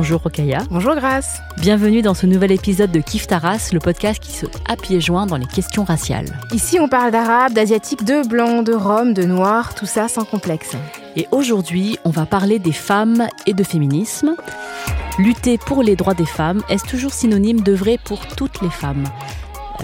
Bonjour Rokaya. Bonjour Grace. Bienvenue dans ce nouvel épisode de Kif Taras, le podcast qui se à pieds joints dans les questions raciales. Ici, on parle d'arabe, d'asiatique, de blanc, de rome, de noir, tout ça sans complexe. Et aujourd'hui, on va parler des femmes et de féminisme. Lutter pour les droits des femmes est toujours synonyme d'œuvrer pour toutes les femmes?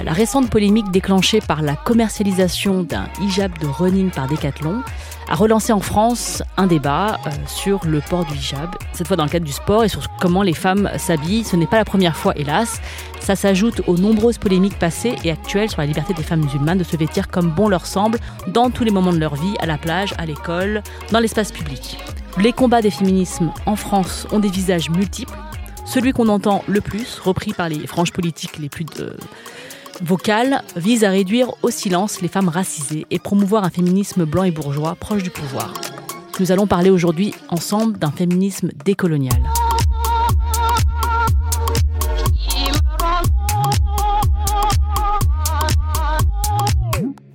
La récente polémique déclenchée par la commercialisation d'un hijab de running par Decathlon a relancé en France un débat euh, sur le port du hijab, cette fois dans le cadre du sport et sur comment les femmes s'habillent. Ce n'est pas la première fois, hélas. Ça s'ajoute aux nombreuses polémiques passées et actuelles sur la liberté des femmes musulmanes de se vêtir comme bon leur semble dans tous les moments de leur vie, à la plage, à l'école, dans l'espace public. Les combats des féminismes en France ont des visages multiples. Celui qu'on entend le plus, repris par les franges politiques les plus de Vocal vise à réduire au silence les femmes racisées et promouvoir un féminisme blanc et bourgeois proche du pouvoir. Nous allons parler aujourd'hui ensemble d'un féminisme décolonial.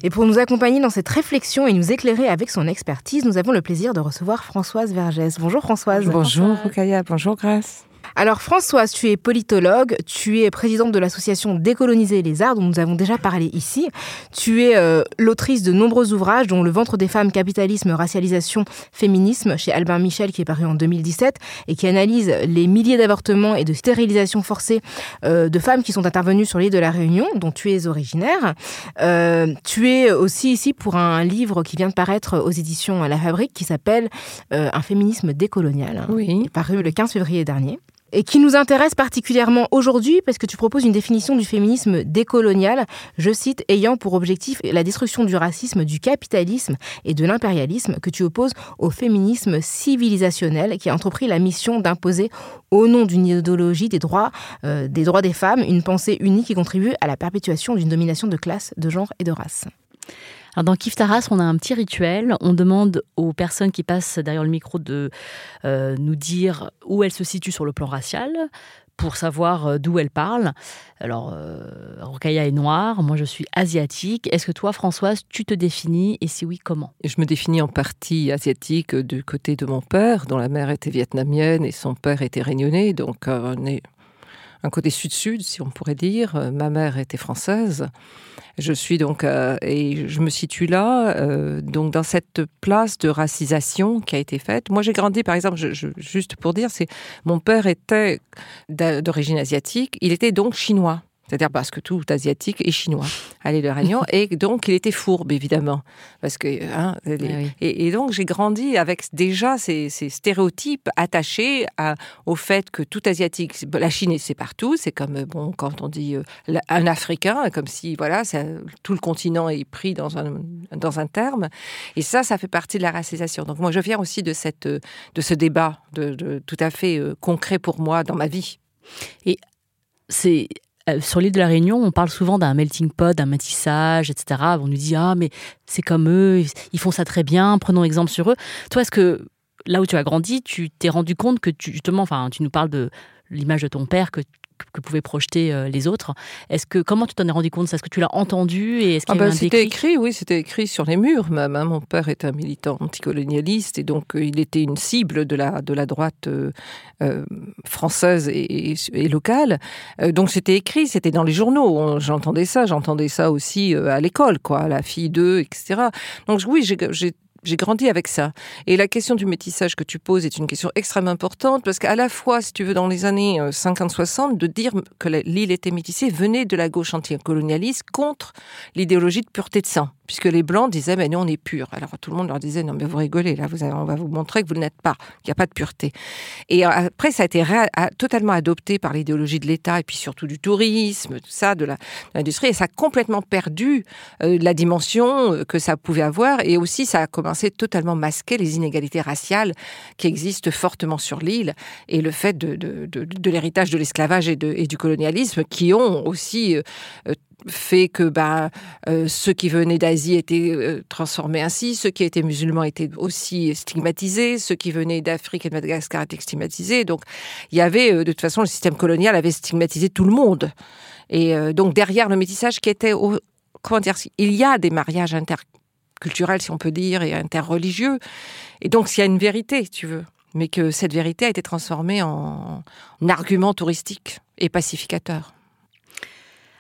Et pour nous accompagner dans cette réflexion et nous éclairer avec son expertise, nous avons le plaisir de recevoir Françoise Vergès. Bonjour Françoise. Bonjour Rukaya, bonjour Grace. Alors Françoise, tu es politologue, tu es présidente de l'association Décoloniser les arts dont nous avons déjà parlé ici. Tu es euh, l'autrice de nombreux ouvrages dont Le ventre des femmes, capitalisme, racialisation, féminisme chez Albin Michel qui est paru en 2017 et qui analyse les milliers d'avortements et de stérilisations forcées euh, de femmes qui sont intervenues sur l'île de la Réunion dont tu es originaire. Euh, tu es aussi ici pour un livre qui vient de paraître aux éditions La Fabrique qui s'appelle Un féminisme décolonial, oui. paru le 15 février dernier et qui nous intéresse particulièrement aujourd'hui parce que tu proposes une définition du féminisme décolonial, je cite, ayant pour objectif la destruction du racisme, du capitalisme et de l'impérialisme que tu opposes au féminisme civilisationnel qui a entrepris la mission d'imposer au nom d'une idéologie des droits, euh, des droits des femmes une pensée unique qui contribue à la perpétuation d'une domination de classe, de genre et de race. Alors dans Kif Taras, on a un petit rituel. On demande aux personnes qui passent derrière le micro de euh, nous dire où elles se situent sur le plan racial pour savoir euh, d'où elles parlent. Alors, euh, est noire, moi je suis asiatique. Est-ce que toi, Françoise, tu te définis et si oui, comment? Je me définis en partie asiatique du côté de mon père, dont la mère était vietnamienne et son père était réunionnais. Donc, on est un côté sud-sud, si on pourrait dire. Ma mère était française. Je suis donc euh, et je me situe là, euh, donc dans cette place de racisation qui a été faite. Moi, j'ai grandi, par exemple, juste pour dire, c'est mon père était d'origine asiatique, il était donc chinois c'est-à-dire parce que tout asiatique est chinois. À l'île de Réunion, et donc il était fourbe évidemment, parce que hein, ah et, donc j'ai grandi avec déjà ces, stéréotypes attachés au fait que tout asiatique, la Chine c'est partout, c'est comme bon quand on dit euh, un Africain, comme si voilà tout le continent est pris dans un dans un terme, et ça ça fait partie de la racisation. Donc moi je viens aussi de cette de ce débat de, tout à fait euh, concret pour moi dans ma vie. Et c'est euh, sur l'île de la Réunion, on parle souvent d'un melting pot, d'un métissage, etc. On nous dit ah mais c'est comme eux, ils font ça très bien. Prenons exemple sur eux. Toi, est-ce que là où tu as grandi, tu t'es rendu compte que tu, justement, enfin, tu nous parles de l'image de ton père que que pouvaient projeter euh, les autres. Est-ce que comment tu t'en es rendu compte Est-ce que tu l'as entendu et est-ce qu'il ah bah, C'était écrit, oui, c'était écrit sur les murs. Même. Hein. Mon père est un militant anticolonialiste et donc euh, il était une cible de la de la droite euh, française et, locale. donc c'était écrit, c'était dans les journaux. J'entendais ça, j'entendais ça aussi à l'école, quoi, la fille d'eux, etc. Donc oui, j'ai j'ai grandi avec ça. Et la question du métissage que tu poses est une question extrêmement importante parce qu'à la fois, si tu veux, dans les années 50-60, euh, de dire que l'île était métissée venait de la gauche anticolonialiste contre l'idéologie de pureté de sang puisque les Blancs disaient, mais nous, on est purs. Alors tout le monde leur disait, non, mais vous rigolez, là, vous on va vous montrer que vous ne l'êtes pas, qu'il n'y a pas de pureté. Et après, ça a été totalement adopté par l'idéologie de l'État et puis surtout du tourisme, tout ça, de l'industrie, et ça a complètement perdu euh, la dimension euh, que ça pouvait avoir, et aussi ça a commencé totalement masquer les inégalités raciales qui existent fortement sur l'île, et le fait de, l'héritage de l'esclavage et, du colonialisme qui ont aussi euh, fait que bah, euh, ceux qui venaient d'Asie étaient euh, transformés ainsi, ceux qui étaient musulmans étaient aussi stigmatisés, ceux qui venaient d'Afrique et de Madagascar étaient stigmatisés. Donc il y avait, euh, de toute façon, le système colonial avait stigmatisé tout le monde. Et donc derrière le métissage qui était, comment dire, il y a des mariages interculturels, si on peut dire, et interreligieux. Et donc il y a une vérité, tu veux mais que cette vérité a été transformée en argument touristique et pacificateur.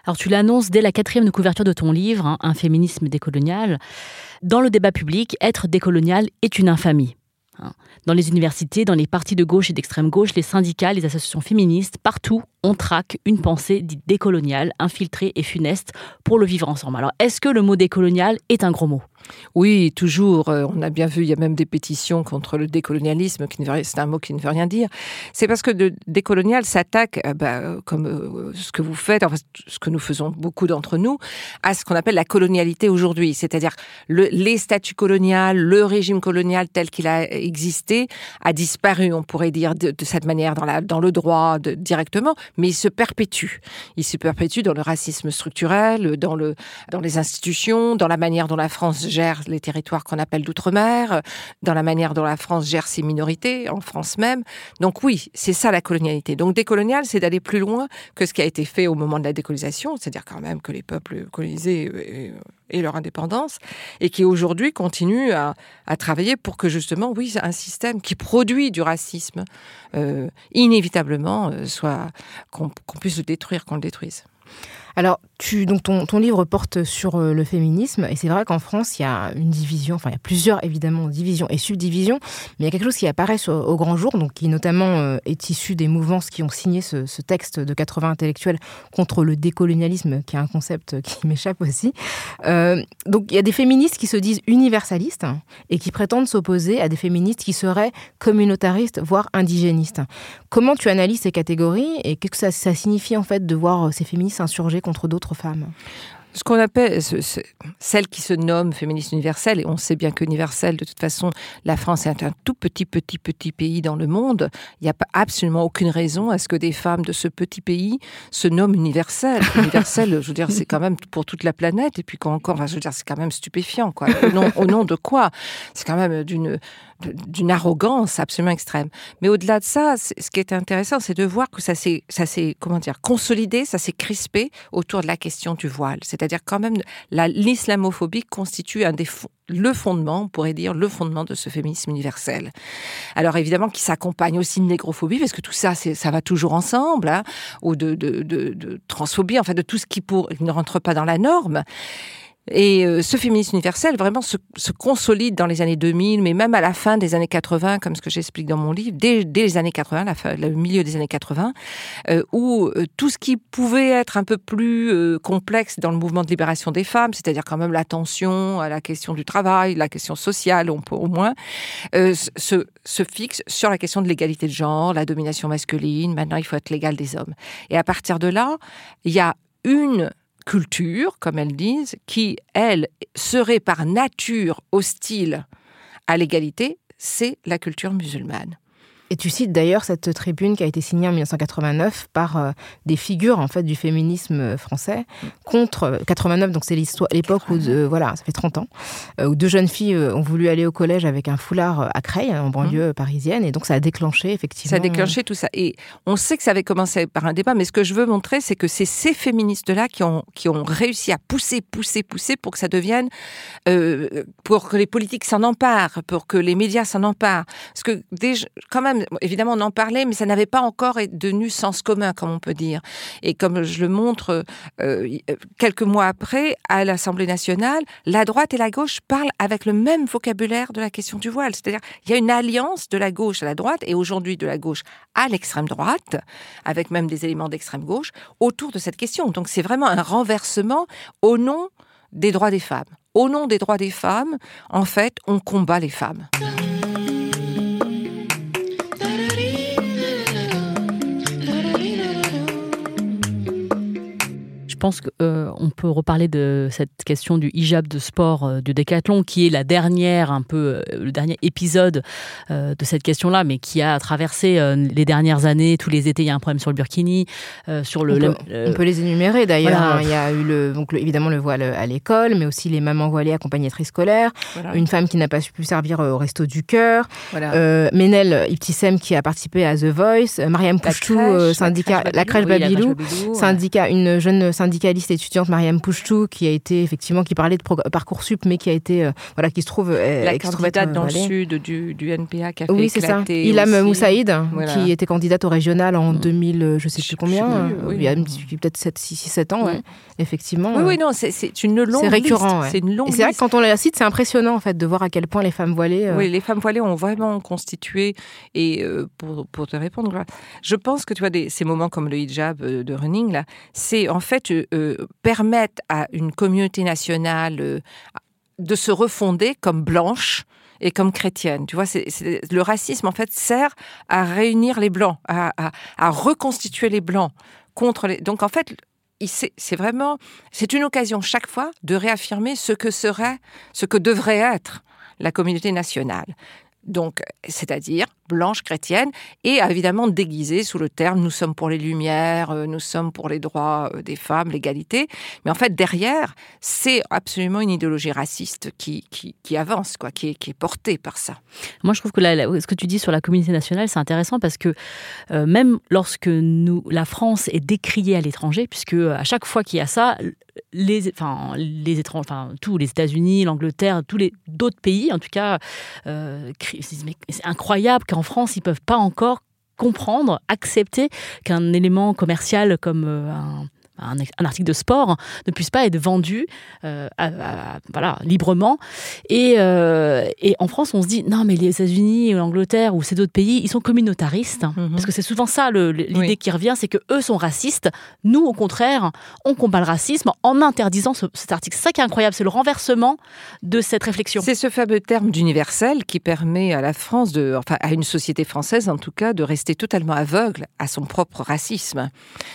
Alors tu l'annonces dès la quatrième couverture de ton livre, hein, Un féminisme décolonial. Dans le débat public, être décolonial est une infamie. Hein. Dans les universités, dans les partis de gauche et d'extrême gauche, les syndicats, les associations féministes, partout, on traque une pensée dite décoloniale, infiltrée et funeste pour le vivre ensemble. Alors, est-ce que le mot décolonial est un gros mot? Oui, toujours. Euh, on a bien vu, il y a même des pétitions contre le décolonialisme, qui c'est un mot qui ne veut rien dire. C'est parce que le décolonial s'attaque, euh, bah, comme euh, ce que vous faites, enfin, ce que nous faisons beaucoup d'entre nous, à ce qu'on appelle la colonialité aujourd'hui. C'est-à-dire le, les statuts coloniales, le régime colonial tel qu'il a existé a disparu, on pourrait dire, de, cette manière dans, le droit directement, mais il se perpétue. Il se perpétue dans le racisme structurel, dans, dans les institutions, dans la manière dont la France gère les territoires qu'on appelle d'outre-mer, dans la manière dont la France gère ses minorités, en France même. Donc oui, c'est ça la colonialité. Donc décolonial, c'est d'aller plus loin que ce qui a été fait au moment de la décolonisation, c'est-à-dire quand même que les peuples colonisés aient leur indépendance, et qui aujourd'hui continuent à, travailler pour que justement, oui, un système qui produit du racisme, euh, inévitablement, euh, soit qu'on puisse le détruire, qu'on le détruise. Alors, donc ton, ton, livre porte sur euh, le féminisme, et c'est vrai qu'en France, il y a une division, enfin, il y a plusieurs, évidemment, divisions et subdivisions, mais il y a quelque chose qui apparaît au grand jour, donc qui notamment euh, est issu des mouvances qui ont signé ce, texte de 80 intellectuels contre le décolonialisme, qui est un concept qui m'échappe aussi. Euh, donc, il y a des féministes qui se disent universalistes et qui prétendent s'opposer à des féministes qui seraient communautaristes, voire indigénistes. Comment tu analyses ces catégories et qu'est-ce que ça, ça signifie, en fait, de voir ces féministes insurger contre d'autres femmes ce qu'on appelle celle qui se nomme féministe universelle, et on sait bien qu'universelle, de toute façon, la France est un tout petit, petit, petit pays dans le monde. Il n'y a pas absolument aucune raison à ce que des femmes de ce petit pays se nomment universelles. Universelle, je veux dire, c'est quand même pour toute la planète, et puis quoi encore, je veux dire, c'est quand même stupéfiant, quoi. Au nom, au nom de quoi? C'est quand même d'une d'une arrogance absolument extrême. Mais au-delà de ça, ce qui est intéressant, c'est de voir que ça s'est, ça s'est, comment dire, consolidé, ça s'est crispé autour de la question du voile. C'est-à-dire quand même, l'islamophobie constitue un le fondement, on pourrait dire, le fondement de ce féminisme universel. Alors évidemment, qui s'accompagne aussi de négrophobie, parce que tout ça, ça va toujours ensemble, hein, ou de, transphobie, enfin de tout ce qui ne rentre pas dans la norme. Et euh, ce féminisme universel vraiment se, consolide dans les années 2000, mais même à la fin des années 80, comme ce que j'explique dans mon livre, dès, les années 80, la fin, le milieu des années 80, euh, où euh, tout ce qui pouvait être un peu plus complexe dans le mouvement de libération des femmes, c'est-à-dire quand même l'attention à la question du travail, la question sociale, on peut, au moins, se, se fixe sur la question de l'égalité de genre, la domination masculine. Maintenant, il faut être l'égal des hommes. Et à partir de là, il y a une culture, comme elles disent, qui, elle, serait par nature hostile à l'égalité, c'est la culture musulmane. Et tu cites d'ailleurs cette tribune qui a été signée en 1989 par euh, des figures en fait du féminisme français contre 89 euh, donc c'est l'histoire l'époque où voilà ça fait 30 ans euh, où deux jeunes filles ont voulu aller au collège avec un foulard à Creil en banlieue mmh. parisienne. Et donc ça a déclenché effectivement ça a déclenché tout ça. Et on sait que ça avait commencé par un débat mais ce que je veux montrer c'est que c'est ces féministes là qui ont qui ont réussi à pousser pousser pousser pour que ça devienne pour que les politiques s'en emparent pour que les médias s'en emparent. Parce que déjà quand même évidemment, on en parlait, mais ça n'avait pas encore devenu sens commun, comme on peut dire. Et comme je le montre euh, quelques mois après, à l'Assemblée nationale, la droite et la gauche parlent avec le même vocabulaire de la question du voile. C'est-à-dire, il y a une alliance de la gauche à la droite, et aujourd'hui de la gauche à l'extrême droite, avec même des éléments d'extrême gauche, autour de cette question. Donc c'est vraiment un renversement au nom des droits des femmes. Au nom des droits des femmes, en fait, on combat les femmes. Pense qu'on euh, peut reparler de cette question du hijab de sport euh, du décathlon, qui est la dernière, un peu, euh, le dernier épisode de cette question-là, mais qui a traversé les dernières années. Tous les étés, il y a un problème sur le burkini, sur le. On peut, les énumérer d'ailleurs. Hein. Il y a eu le, donc évidemment le voile à l'école, mais aussi les mamans voilées accompagnatrices scolaires, une femme qui n'a pas pu servir au resto du cœur, voilà. Ménel Ibtissem qui a participé à The Voice, Mariam Pouchtou, syndicat, la crèche Babilou, syndicat, une jeune syndicaliste étudiante Mariam Pouchtou qui a été effectivement qui parlait de parcoursup mais qui a été euh, voilà qui se trouve euh, la candidate dans le sud du, du, NPA qui a fait oui c'est ça. Ilham Moussaïd qui était candidate au régional en 2000 mm. je sais plus combien il y a peut-être 7 6 7 ans mm. effectivement oui oui non c'est une longue c'est récurrent c'est une longue c'est vrai que quand on la cite c'est impressionnant en fait de voir à quel point les femmes voilées oui les femmes voilées ont vraiment constitué et pour, pour te répondre je pense que tu vois des, ces moments comme le hijab de running là c'est en fait euh, permettent à une communauté nationale euh, de se refonder comme blanche et comme chrétienne. Tu vois, c'est, le racisme en fait sert à réunir les blancs, à, reconstituer les blancs contre les. Donc en fait, c'est vraiment, c'est une occasion chaque fois de réaffirmer ce que serait, ce que devrait être la communauté nationale. Donc, c'est-à-dire blanche chrétienne, et évidemment déguisée sous le terme nous sommes pour les lumières, euh, nous sommes pour les droits euh, des femmes, l'égalité. Mais en fait, derrière, c'est absolument une idéologie raciste qui, qui, avance, quoi, qui est, qui est, portée par ça. Moi, je trouve que ce que tu dis sur la communauté nationale, c'est intéressant parce que euh, même lorsque nous, la France est décriée à l'étranger, puisque à chaque fois qu'il y a ça, les, enfin, les étrangers, enfin, tous les États-Unis, l'Angleterre, tous les d'autres pays, en tout cas, c'est incroyable qu'en en France, ils peuvent pas encore comprendre, accepter qu'un élément commercial comme euh, un un, article de sport ne puisse pas être vendu euh, voilà, librement. Et, euh, et, en France, on se dit, non, mais les États-Unis, l'Angleterre ou ces autres pays, ils sont communautaristes. Mhm. Parce que c'est souvent ça l'idée qui revient, c'est que eux sont racistes. Nous, au contraire, on combat le racisme en interdisant cet article. C'est ça qui est incroyable, c'est le renversement de cette réflexion. C'est ce fameux terme d'universel qui permet à la France, de, enfin à une société française en tout cas, de rester totalement aveugle à son propre racisme,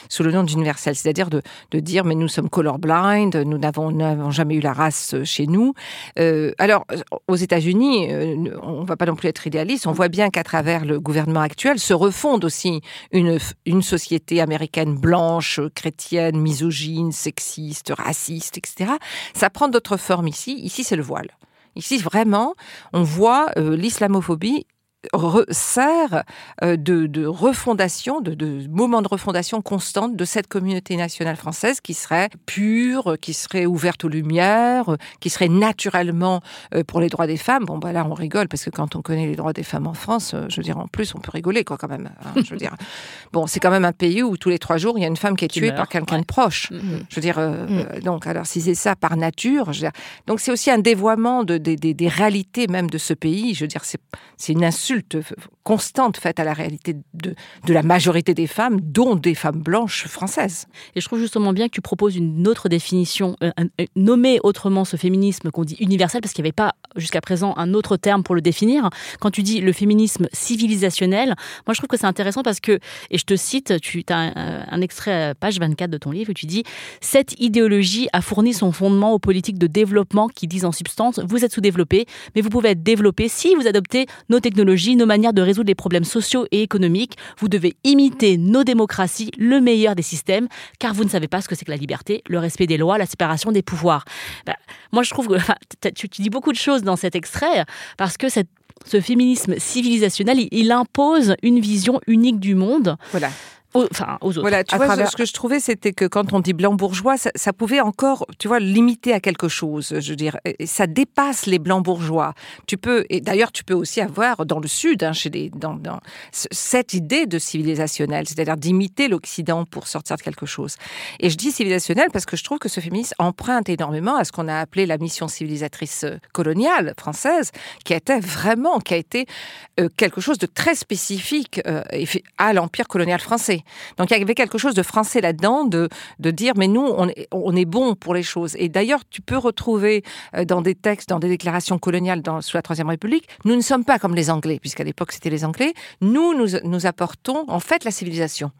sous le nom d'universel. C'est-à-dire de, dire mais nous sommes colorblind, nous n'avons jamais eu la race chez nous. Euh, alors aux États-Unis, euh, on ne va pas non plus être idéaliste. On voit bien qu'à travers le gouvernement actuel se refonde aussi une, une société américaine blanche, chrétienne, misogyne, sexiste, raciste, etc. Ça prend d'autres formes ici. Ici, c'est le voile. Ici, vraiment, on voit euh, l'islamophobie sert euh, de, refondation, de, de, moment de refondation constante de cette communauté nationale française qui serait pure, qui serait ouverte aux lumières, qui serait naturellement euh, pour les droits des femmes. Bon, bah là, on rigole parce que quand on connaît les droits des femmes en France, euh, je veux dire, en plus, on peut rigoler, quoi, quand même. Hein, je veux dire, bon, c'est quand même un pays où tous les trois jours, il y a une femme qui est tuée par quelqu'un de proche. Mm-hmm. Je veux dire, mm. donc, alors, si c'est ça par nature, je veux dire, donc c'est aussi un dévoiement de, des réalités même de ce pays. Je veux dire, c'est une insulte insulte constante faite à la réalité de, la majorité des femmes, dont des femmes blanches françaises. Et je trouve justement bien que tu proposes une autre définition, euh, euh, nommer autrement ce féminisme qu'on dit universel, parce qu'il n'y avait pas jusqu'à présent un autre terme pour le définir. Quand tu dis le féminisme civilisationnel, moi je trouve que c'est intéressant parce que, et je te cite, tu as un, extrait page 24 de ton livre, où tu dis Cette idéologie a fourni son fondement aux politiques de développement qui disent en substance Vous êtes sous-développé, mais vous pouvez être développé si vous adoptez nos technologies nos manières de résoudre les problèmes sociaux et économiques. Vous devez imiter nos démocraties, le meilleur des systèmes, car vous ne savez pas ce que c'est que la liberté, le respect des lois, la séparation des pouvoirs. Bah, moi, je trouve que tu, dis beaucoup de choses dans cet extrait, parce que ce féminisme civilisationnel, il, impose une vision unique du monde. Voilà. Enfin, aux autres. Voilà, tu vois, ce que je trouvais, c'était que quand on dit blanc bourgeois, ça, pouvait encore, tu vois, limiter à quelque chose. Je veux dire, ça dépasse les blancs bourgeois. Tu peux, et d'ailleurs, tu peux aussi avoir dans le Sud, hein, chez les, dans, dans, cette idée de civilisationnel, c'est-à-dire d'imiter l'Occident pour sortir de quelque chose. Et je dis civilisationnel parce que je trouve que ce féminisme emprunte énormément à ce qu'on a appelé la mission civilisatrice euh, coloniale française, qui été vraiment, qui a été euh, quelque chose de très spécifique euh, à l'empire colonial français. Donc il y avait quelque chose de français là-dedans, de, de dire mais nous on est, on est bon pour les choses. Et d'ailleurs tu peux retrouver dans des textes, dans des déclarations coloniales dans, sous la Troisième République, nous ne sommes pas comme les Anglais, puisqu'à l'époque c'était les Anglais. Nous, nous, nous apportons en fait la civilisation.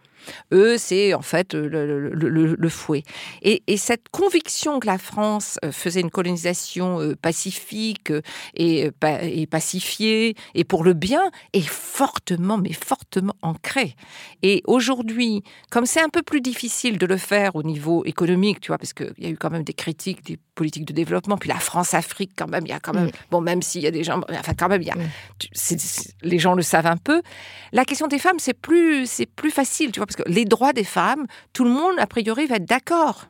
Eux, c'est en fait le, fouet. Et, cette conviction que la France euh, faisait une colonisation euh, pacifique euh, et, et pacifiée et pour le bien est fortement, mais fortement ancrée. Et aujourd'hui, comme c'est un peu plus difficile de le faire au niveau économique, tu vois, parce qu'il y a eu quand même des critiques des politiques de développement, puis la France-Afrique, quand même, il y a quand même, mm. bon, même s'il y a des gens, enfin, quand même, il y a, mm. les gens le savent un peu. La question des femmes, c'est plus, c'est plus facile, tu vois, parce que les droits des femmes, tout le monde, a priori, va être d'accord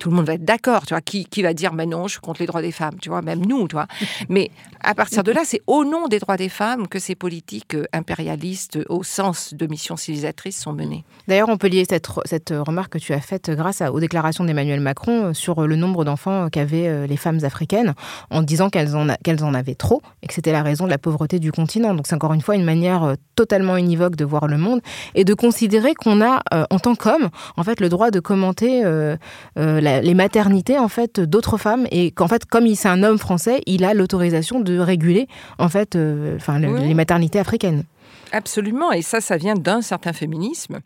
tout le monde va être d'accord, tu vois. Qui, qui, va dire, mais non, je suis contre les droits des femmes, tu vois, même nous, tu vois. Mais à partir de là, c'est au nom des droits des femmes que ces politiques euh, impérialistes, au sens de mission civilisatrice, sont menées. D'ailleurs, on peut lier cette, cette remarque que tu as faite grâce aux déclarations d'Emmanuel Macron euh, sur le nombre d'enfants qu'avaient euh, les femmes africaines, en disant qu'elles en, qu'elles en avaient trop et que c'était la raison de la pauvreté du continent. Donc c'est encore une fois une manière totalement univoque de voir le monde et de considérer qu'on a, en tant qu'homme, en fait, le droit de commenter les maternités en fait d'autres femmes et qu'en fait comme il c'est un homme français, il a l'autorisation de réguler en fait euh, enfin les maternités africaines. Absolument. Et ça ça vient d'un certain féminisme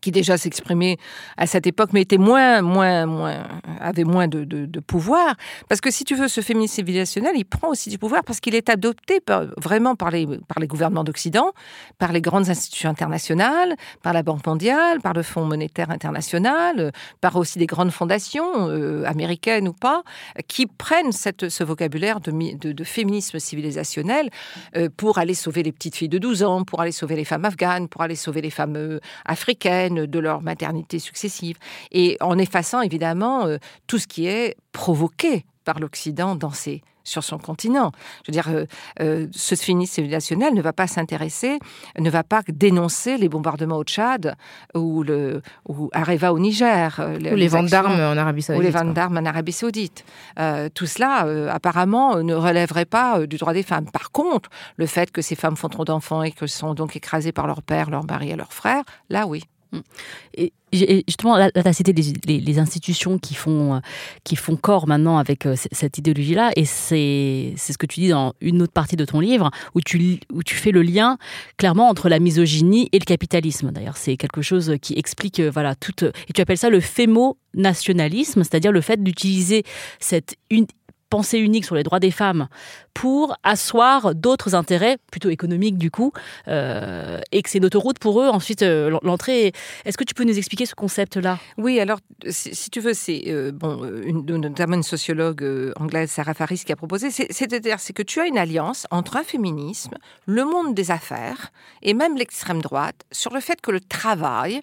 qui déjà s'exprimait à cette époque, mais était moins, moins, moins, avait moins de, pouvoir. Parce que si tu veux, ce féminisme civilisationnel, il prend aussi du pouvoir parce qu'il est adopté vraiment par les, par les gouvernements d'Occident, par les grandes institutions internationales, par la Banque mondiale, par le Fonds monétaire international, par aussi des grandes fondations, euh, américaines ou pas, qui prennent cette, ce vocabulaire de, de, féminisme civilisationnel euh, pour aller sauver les petites filles de 12 ans, pour aller sauver les femmes afghanes, pour aller sauver les femmes euh, de leur maternité successive, et en effaçant évidemment euh, tout ce qui est provoqué par l'Occident dans sur son continent. Je veux dire, euh, euh, ce féminisme civilisationnel ne va pas s'intéresser, ne va pas dénoncer les bombardements au Tchad ou, le, ou à Reva au Niger. ou les, ventes d'armes en Arabie Saoudite. Ou les ventes d'armes en Arabie Saoudite. tout cela, apparemment, ne relèverait pas du droit des femmes. Par contre, le fait que ces femmes font trop d'enfants et que sont donc écrasées par leur père, leur mari et leur frère, là oui. Et justement, là, tu as cité les, institutions qui font, euh, qui font corps maintenant avec euh, cette idéologie-là, et c'est ce que tu dis dans une autre partie de ton livre, où tu, où tu fais le lien clairement entre la misogynie et le capitalisme. D'ailleurs, c'est quelque chose qui explique, euh, voilà, toute. Et tu appelles ça le fémo-nationalisme, c'est-à-dire le fait d'utiliser cette pensée unique sur les droits des femmes pour asseoir d'autres intérêts, plutôt économiques du coup, euh, et que c'est une autoroute pour eux ensuite euh, l'entrée. Est-ce que tu peux nous expliquer ce concept-là? Oui, alors si, tu veux, c'est euh, bon, une, notamment une sociologue anglaise, Sarah Faris, qui a proposé, c'est-à-dire c'est que tu as une alliance entre un féminisme, le monde des affaires et même l'extrême droite sur le fait que le travail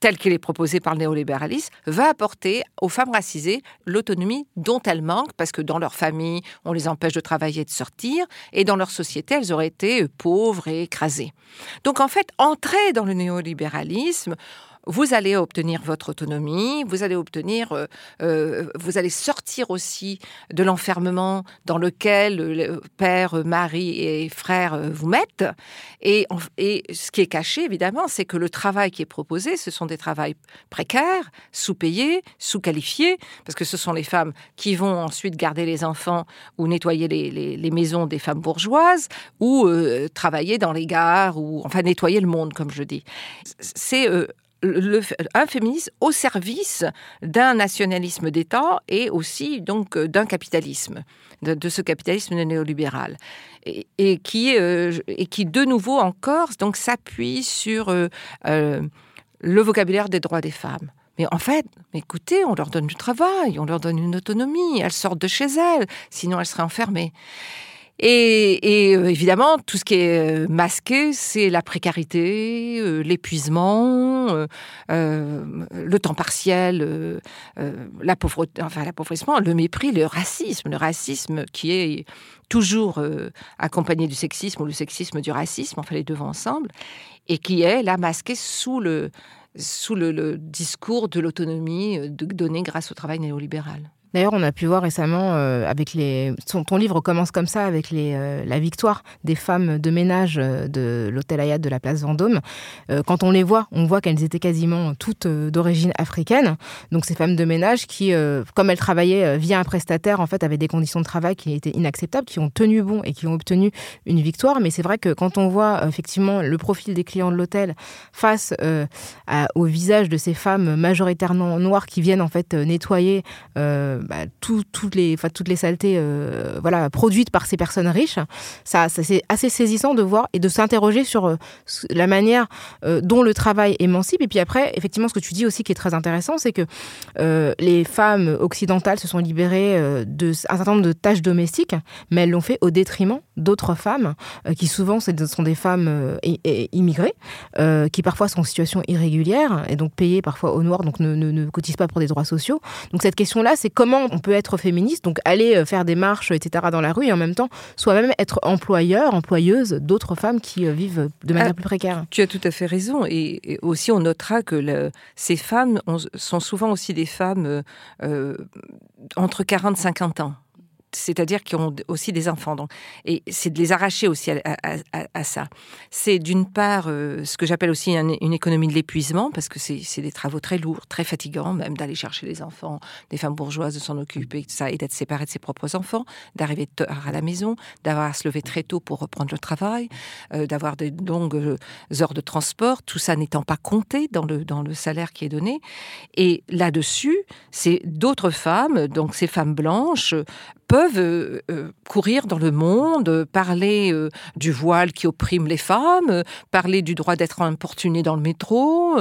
tel qu'il est proposé par le néolibéralisme, va apporter aux femmes racisées l'autonomie dont elles manquent, parce que dans leur famille, on les empêche de travailler et de sortir, et dans leur société, elles auraient été pauvres et écrasées. Donc en fait, entrer dans le néolibéralisme, vous allez obtenir votre autonomie, vous allez obtenir, euh, euh, vous allez sortir aussi de l'enfermement dans lequel le père, mari et frère vous mettent. Et, ce qui est caché, évidemment, c'est que le travail qui est proposé, ce sont des travails précaires, sous-payés, sous-qualifiés, parce que ce sont les femmes qui vont ensuite garder les enfants ou nettoyer les, maisons des femmes bourgeoises, ou euh, travailler dans les gares, ou enfin nettoyer le monde, comme je dis. C'est le, un féminisme au service d'un nationalisme d'État et aussi donc euh, d'un capitalisme, de, ce capitalisme néolibéral, et, qui, euh, et qui de nouveau encore donc s'appuie sur euh, le vocabulaire des droits des femmes. Mais en fait, écoutez, on leur donne du travail, on leur donne une autonomie, elles sortent de chez elles, sinon elles seraient enfermées. Et, euh, évidemment, tout ce qui est euh, masqué, c'est la précarité, euh, l'épuisement, le temps partiel, la pauvreté, enfin l'appauvrissement, le mépris, le racisme, le racisme qui est toujours accompagné du sexisme ou le sexisme du racisme, enfin les deux ensemble, et qui est là masqué sous le sous le, discours de l'autonomie donnée grâce au travail néolibéral. D'ailleurs, on a pu voir récemment euh, avec les. Ton, livre commence comme ça avec les, euh, la victoire des femmes de ménage euh, de l'hôtel Hayat de la place Vendôme. quand on les voit, on voit qu'elles étaient quasiment toutes d'origine africaine. Donc ces femmes de ménage qui, comme elles travaillaient via un prestataire, en fait, avaient des conditions de travail qui étaient inacceptables, qui ont tenu bon et qui ont obtenu une victoire. Mais c'est vrai que quand on voit effectivement le profil des clients de l'hôtel face au visage de ces femmes majoritairement noires qui viennent en fait nettoyer bah, toutes, les, toutes les saletés euh, voilà, produites par ces personnes riches, ça, c'est assez saisissant de voir et de s'interroger sur euh, la manière euh, dont le travail émancipe. Et puis après, effectivement, ce que tu dis aussi qui est très intéressant, c'est que les femmes occidentales se sont libérées d'un certain nombre de tâches domestiques, mais elles l'ont fait au détriment d'autres femmes, qui souvent sont des femmes immigrées, qui parfois sont en situation irrégulière et donc payées parfois au noir, donc ne, ne, cotisent pas pour des droits sociaux. Donc cette question-là, c'est comment on peut être féministe, donc aller euh, faire des marches, etc. dans la rue, et en même temps soi-même être employeur, employeuse d'autres femmes qui euh, vivent de manière ah, plus précaire. Tu as tout à fait raison. Et, aussi, on notera que ces femmes sont souvent aussi des femmes euh, entre 40 et 50 ans c'est-à-dire qui ont aussi des enfants. Donc, et c'est de les arracher aussi à, ça. C'est d'une part euh, ce que j'appelle aussi une économie de l'épuisement, parce que c'est des travaux très lourds, très fatigants, même d'aller chercher les enfants, des femmes bourgeoises, de s'en occuper, ça, et d'être séparée de ses propres enfants, d'arriver tard à la maison, d'avoir à se lever très tôt pour reprendre le travail, euh, d'avoir des longues euh, heures de transport, tout ça n'étant pas compté dans le, dans le salaire qui est donné. Et là-dessus, c'est d'autres femmes, donc ces femmes blanches, peuvent euh, euh, courir dans le monde, parler euh, du voile qui opprime les femmes, parler du droit d'être importuné dans le métro,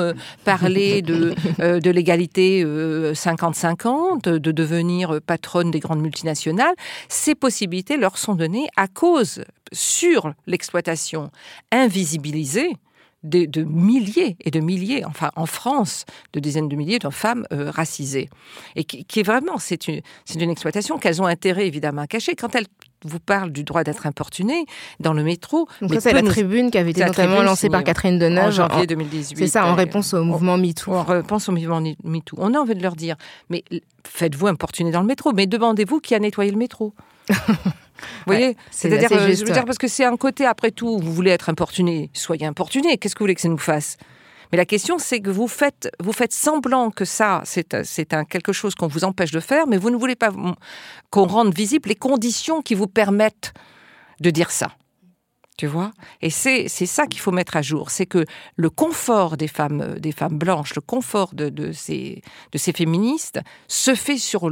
parler de, de l'égalité 50-50, de devenir patronne des grandes multinationales. Ces possibilités leur sont données à cause, sur l'exploitation invisibilisée, de, milliers et de milliers, enfin en France, de dizaines de milliers de femmes euh, racisées. Et qui, est vraiment, c'est une, une exploitation qu'elles ont intérêt évidemment à cacher. Quand elles vous parlent du droit d'être importunées dans le métro. Donc ça, c'est la tribune qui avait été notamment lancée par Catherine Deneuve en janvier 2018. C'est ça, en réponse au mouvement MeToo. En réponse au mouvement MeToo. On a envie de leur dire, mais faites-vous importuner dans le métro, mais demandez-vous qui a nettoyé le métro. Vous voyez C'est-à-dire, euh, je veux dire, parce que c'est un côté, après tout, vous voulez être importuné, soyez importuné. Qu'est-ce que vous voulez que ça nous fasse? Mais la question, c'est que vous faites, vous faites semblant que ça, c'est un quelque chose qu'on vous empêche de faire, mais vous ne voulez pas qu'on rende visible les conditions qui vous permettent de dire ça. Tu vois? Et c'est ça qu'il faut mettre à jour. C'est que le confort des femmes, des femmes blanches, le confort de, de, ces, de ces féministes se fait sur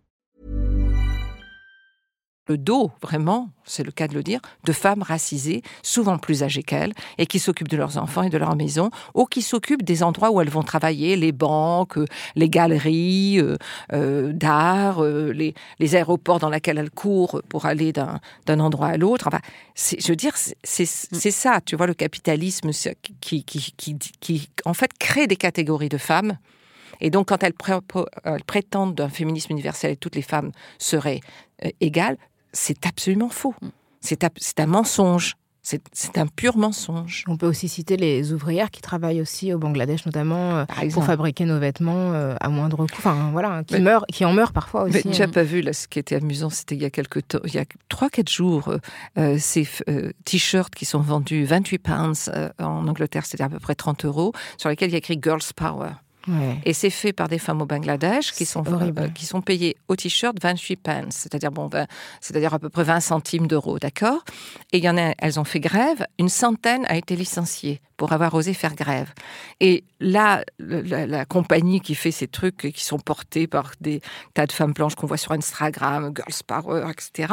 Le dos, vraiment, c'est le cas de le dire, de femmes racisées, souvent plus âgées qu'elles, et qui s'occupent de leurs enfants et de leur maison, ou qui s'occupent des endroits où elles vont travailler, les banques, les galeries euh, euh, d'art, euh, les, aéroports dans lesquels elles courent pour aller d'un endroit à l'autre. Enfin, je veux dire, c'est ça, tu vois, le capitalisme qui, qui, qui, qui, en fait, crée des catégories de femmes. Et donc, quand elles, prétendent d'un féminisme universel et toutes les femmes seraient égales, c'est absolument faux. Mm. C'est un mensonge. C'est un pur mensonge. On peut aussi citer les ouvrières qui travaillent aussi au Bangladesh, notamment euh, pour fabriquer nos vêtements euh, à moindre coût. Enfin, voilà, qui, meurent, qui en meurent parfois aussi. Mais tu n'as hein. pas vu, là, ce qui était amusant, c'était il y a quelques temps, il y a 3-4 jours, euh, ces t-shirts qui sont vendus 28 pounds en Angleterre, c'était à peu près 30 euros, sur lesquels il y a écrit Girls Power. Et c'est fait par des femmes au Bangladesh qui sont, euh, qui sont payées au t-shirt 28 pence, c'est-à-dire bon, ben, c'est-à-dire à peu près 20 centimes d'euros, d'accord? Et il y en a, elles ont fait grève, une centaine a été licenciée pour avoir osé faire grève. Et là, la, la compagnie qui fait ces trucs qui sont portés par des tas de femmes blanches qu'on voit sur Instagram, Girls Power, etc.,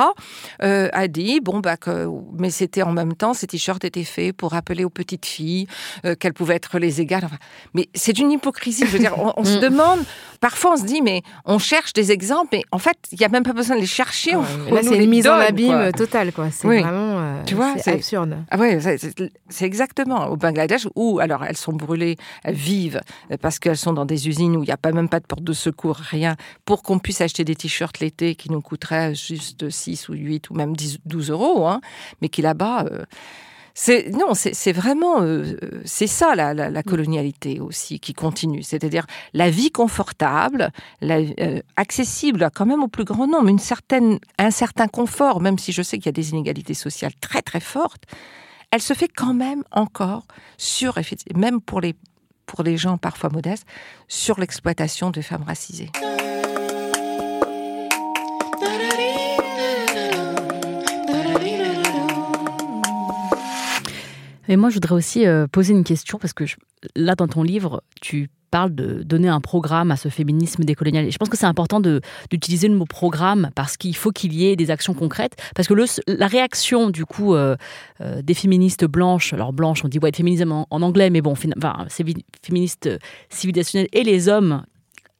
euh, a dit bon bah que, mais c'était en même temps ces t-shirts étaient faits pour rappeler aux petites filles euh, qu'elles pouvaient être les égales. Enfin, mais c'est une hypocrisie. Je veux dire, on, on se demande. Parfois, on se dit mais on cherche des exemples, mais en fait, il y a même pas besoin de les chercher. on- on Là, c'est une mise en donne, abîme quoi. totale, quoi. C'est Oui. vraiment. Tu vois, c'est absurde. Ah ouais, c'est- exactement au Bangladesh où alors elles sont brûlées, elles vivent euh, parce qu'elles sont dans des usines où il n'y a pas même pas de porte de secours, rien, pour qu'on puisse acheter des t-shirts l'été qui nous coûteraient juste 6 ou 8 ou même 10, 12 euros, hein, mais qui là-bas... euh, non, c'est vraiment euh, c'est ça la, la, colonialité aussi qui continue, c'est-à-dire la vie confortable, euh, accessible quand même au plus grand nombre, une certaine un certain confort, même si je sais qu'il y a des inégalités sociales très très fortes, elle se fait quand même encore sur même pour les pour les gens parfois modestes sur l'exploitation de femmes racisées. Mais moi, je voudrais aussi euh, poser une question parce que là, dans ton livre, tu parles de donner un programme à ce féminisme décolonial. Et je pense que c'est important d'utiliser le mot programme parce qu'il faut qu'il y ait des actions concrètes. Parce que le, la réaction, du coup, euh, euh, des féministes blanches, alors blanches, on dit white feminism en, anglais, mais bon, fin- enfin, c'est féministes civilisationnelles et les hommes,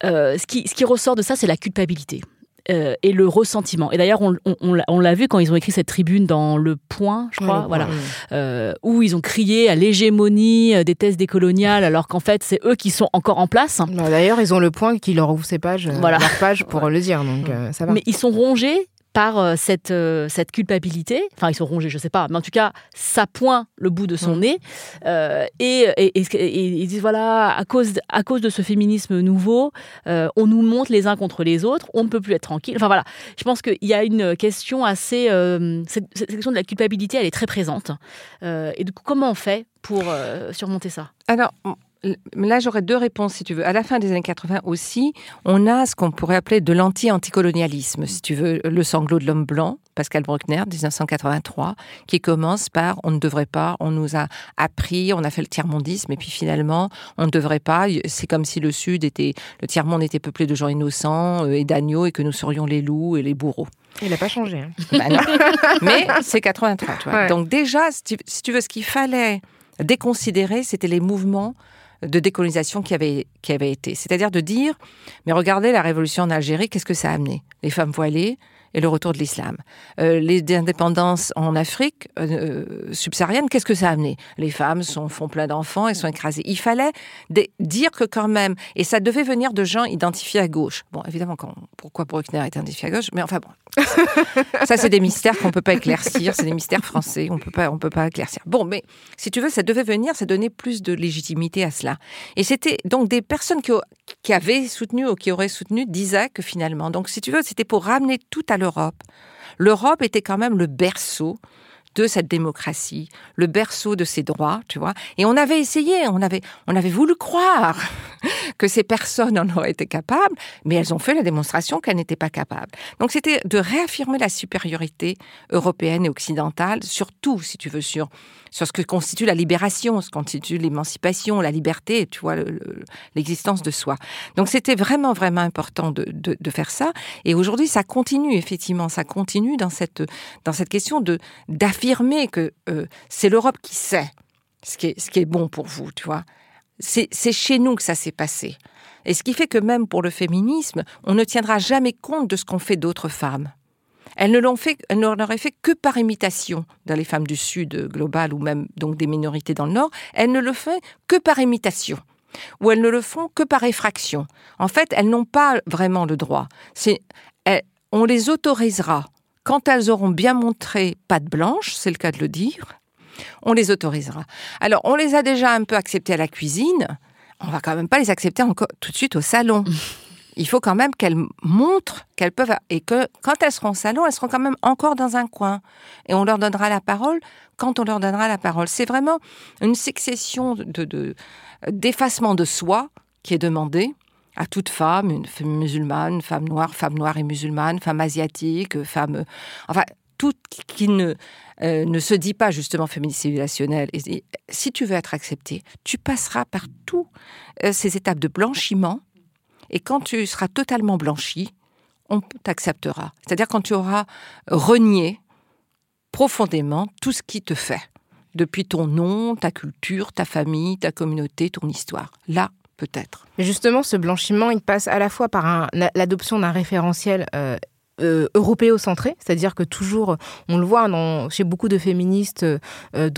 ce, qui, ce qui ressort de ça, c'est la culpabilité. Euh, et le ressentiment. Et d'ailleurs, on, on- on l'a- vu quand ils ont écrit cette tribune dans Le Point, je crois, voilà, euh, où ils ont crié à l'hégémonie euh, des thèses décoloniales, alors qu'en fait, c'est eux qui sont encore en place. Bah, D'ailleurs, ils ont le point qui leur ouvre ses pages, Voilà. leur page pour le dire, donc euh, ça va. Mais ils sont rongés par euh, cette, euh, cette culpabilité. Enfin, ils sont rongés, je sais pas. Mais en tout cas, ça pointe le bout de son nez. Euh, et, et, et- et ils disent, voilà, à cause, à cause de ce féminisme nouveau, euh, on nous monte les uns contre les autres, on ne peut plus être tranquille. Enfin voilà, je pense qu'il y a une question assez... euh, cette, cette question de la culpabilité, elle est très présente. Et du coup, comment on fait pour surmonter ça? Alors, là, j'aurais deux réponses, si tu veux. À la fin des années 80 aussi, on a ce qu'on pourrait appeler de l'anti-anticolonialisme, si tu veux, le sanglot de l'homme blanc, Pascal Bruckner, 1983, qui commence par on ne devrait pas, on nous a appris, on a fait le tiers-mondisme, et puis finalement, on ne devrait pas. C'est comme si le Sud était, le tiers-monde était peuplé de gens innocents euh, et d'agneaux, et que nous serions les loups et les bourreaux. Il n'a pas changé. hein. Bah non. Mais c'est 83, tu vois. Ouais. Donc déjà, si tu, si tu veux, ce qu'il fallait déconsidérer, c'était les mouvements de décolonisation qui avaient été. C'est-à-dire de dire, mais regardez la révolution en Algérie, qu'est-ce que ça a amené? Les femmes voilées et le retour de l'islam. Euh, les indépendances en Afrique euh, subsaharienne, qu'est-ce que ça a amené? Les femmes sont, font plein d'enfants et sont écrasées. Il fallait dire que quand même, et ça devait venir de gens identifiés à gauche. Bon, évidemment, quand, pourquoi Bruckner est identifié à gauche, mais enfin bon, ça, c'est des mystères qu'on peut pas éclaircir. C'est des mystères français. On peut pas, on peut pas éclaircir. Bon, mais si tu veux, ça devait venir, ça donnait plus de légitimité à cela. Et c'était donc des personnes qui, qui avaient soutenu ou qui auraient soutenu disaient que finalement, donc si tu veux, c'était pour ramener tout à l'Europe. L'Europe était quand même le berceau de cette démocratie, le berceau de ces droits, tu vois. Et on avait essayé, on avait, on avait voulu croire que ces personnes en auraient été capables, mais elles ont fait la démonstration qu'elles n'étaient pas capables. Donc c'était de réaffirmer la supériorité européenne et occidentale, surtout, si tu veux, sur, sur ce que constitue la libération, ce que constitue l'émancipation, la liberté, tu vois, le- le- l'existence de soi. Donc c'était vraiment, vraiment important de, de, de faire ça. Et aujourd'hui, ça continue, effectivement, ça continue dans cette, dans cette question de d'affirmer que euh, c'est l'Europe qui sait ce qui, est, bon pour vous, tu vois. C'est chez nous que ça s'est passé. Et ce qui fait que même pour le féminisme, on ne tiendra jamais compte de ce qu'ont fait d'autres femmes. Elles ne l'ont fait, elles ne l'auraient fait que par imitation dans les femmes du Sud euh, global ou même donc des minorités dans le Nord. Elles ne le font que par imitation ou elles ne le font que par effraction. En fait, elles n'ont pas vraiment le droit. On les autorisera quand elles auront bien montré patte blanche, c'est le cas de le dire. On les autorisera. Alors, on les a déjà un peu acceptées à la cuisine. On va quand même pas les accepter encore tout de suite au salon. Il faut quand même qu'elles montrent qu'elles peuvent et que quand elles seront au salon, elles seront quand même encore dans un coin et on leur donnera la parole quand on leur donnera la parole. C'est vraiment une succession de, de- d'effacement de soi qui est demandé à toute femme, une femme musulmane, femme noire, femme noire et musulmane, femme asiatique, femme... Enfin, tout qui ne, euh, ne se dit pas justement féministe civilisationnelle. Si tu veux être accepté, tu passeras par tous euh, ces étapes de blanchiment. Et quand tu seras totalement blanchi, on t'acceptera. C'est-à-dire quand tu auras renié profondément tout ce qui te fait, depuis ton nom, ta culture, ta famille, ta communauté, ton histoire. Là, peut-être. Mais justement, ce blanchiment, il passe à la fois par l'adoption d'un référentiel euh, euh, européocentré, c'est-à-dire que toujours, on le voit chez beaucoup de féministes euh,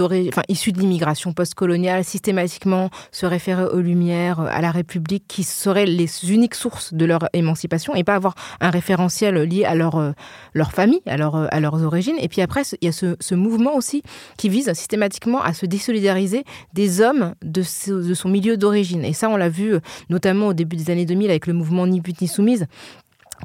issus de l'immigration postcoloniale, systématiquement se référer aux Lumières, à la République, qui seraient les uniques sources de leur émancipation, et pas avoir un référentiel lié à leur, euh, leur famille, à, leur, à leurs origines. Et puis après, il y a ce, mouvement aussi qui vise systématiquement à se désolidariser des hommes de son milieu d'origine. Et ça, on l'a vu notamment au début des années 2000 avec le mouvement Ni but ni soumise,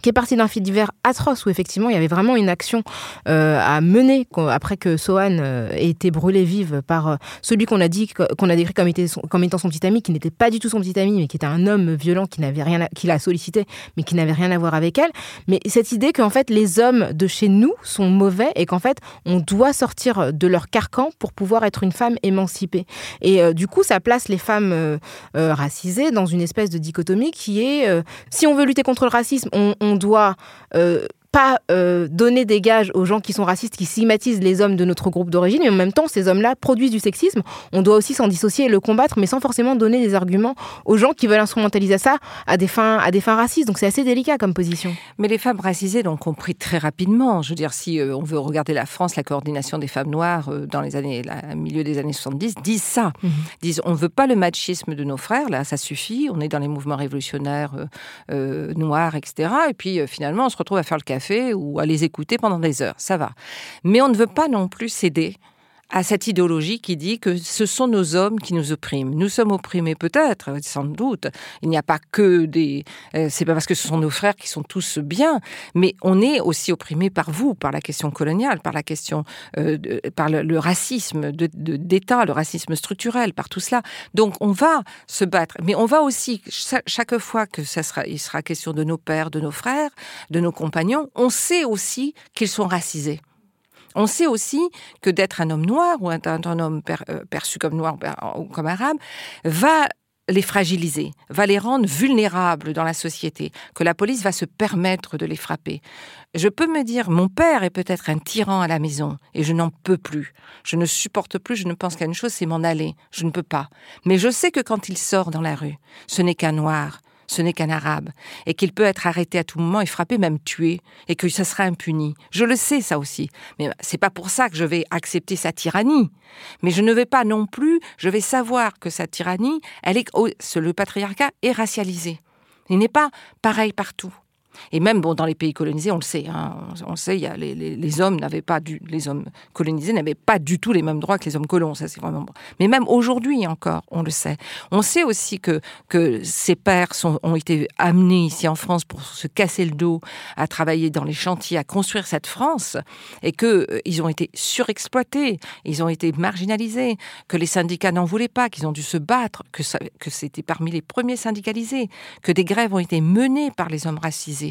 qui est parti d'un fait divers atroce où effectivement il y avait vraiment une action euh, à mener après que Sohan euh, ait été brûlée vive par euh, celui qu'on a dit qu'on a décrit comme, étant son petit ami, qui n'était pas du tout son petit ami, mais qui était un homme violent qui n'avait rien, qui l'a sollicité, mais qui n'avait rien à voir avec elle. Mais cette idée qu'en fait les hommes de chez nous sont mauvais et qu'en fait on doit sortir de leur carcan pour pouvoir être une femme émancipée. Et du coup ça place les femmes racisées dans une espèce de dichotomie qui est si on veut lutter contre le racisme, on doit euh, pas euh, donner des gages aux gens qui sont racistes, qui stigmatisent les hommes de notre groupe d'origine, et en même temps, ces hommes-là produisent du sexisme. On doit aussi s'en dissocier et le combattre, mais sans forcément donner des arguments aux gens qui veulent instrumentaliser ça à des fins, à des fins racistes. Donc c'est assez délicat comme position. Mais les femmes racisées l'ont compris très rapidement. Je veux dire, si euh, on veut regarder la France, la coordination des femmes noires euh, dans les années, la, milieu des années 70, disent ça. Mhm. Disent, on veut pas le machisme de nos frères, là, ça suffit. On est dans les mouvements révolutionnaires noirs, etc. Et puis finalement, on se retrouve à faire le café ou à les écouter pendant des heures. Ça va. Mais on ne veut pas non plus céder à cette idéologie qui dit que ce sont nos hommes qui nous oppriment. Nous sommes opprimés peut-être, sans doute. Il n'y a pas que des... Euh, c'est pas parce que ce sont nos frères qui sont tous bien, mais on est aussi opprimés par vous, par la question coloniale, par la question... Euh, par le, racisme d'État, le racisme structurel, par tout cela. Donc on va se battre, mais on va aussi, chaque fois que ça sera, il sera question de nos pères, de nos frères, de nos compagnons, on sait aussi qu'ils sont racisés. On sait aussi que d'être un homme noir ou un, homme euh, perçu comme noir ou comme arabe va les fragiliser, va les rendre vulnérables dans la société, que la police va se permettre de les frapper. Je peux me dire, mon père est peut-être un tyran à la maison, et je n'en peux plus. Je ne supporte plus, je ne pense qu'à une chose, c'est m'en aller. Je ne peux pas. Mais je sais que quand il sort dans la rue, ce n'est qu'un noir, ce n'est qu'un arabe, et qu'il peut être arrêté à tout moment et frappé, même tué, et que ça sera impuni. Je le sais, ça aussi. Mais c'est pas pour ça que je vais accepter sa tyrannie. Mais je ne vais pas non plus, je vais savoir que sa tyrannie, elle est, le patriarcat est racialisé. Il n'est pas pareil partout. Et même bon, dans les pays colonisés, on le sait, hein, on, sait, y a les, hommes n'avaient pas du, les hommes colonisés n'avaient pas du tout les mêmes droits que les hommes colons, ça c'est vraiment. Mais même aujourd'hui encore, on le sait. On sait aussi que que ces pères ont été amenés ici en France pour se casser le dos, à travailler dans les chantiers, à construire cette France, et que euh, ils ont été surexploités, ils ont été marginalisés, que les syndicats n'en voulaient pas, qu'ils ont dû se battre, que que c'était parmi les premiers syndicalisés, que des grèves ont été menées par les hommes racisés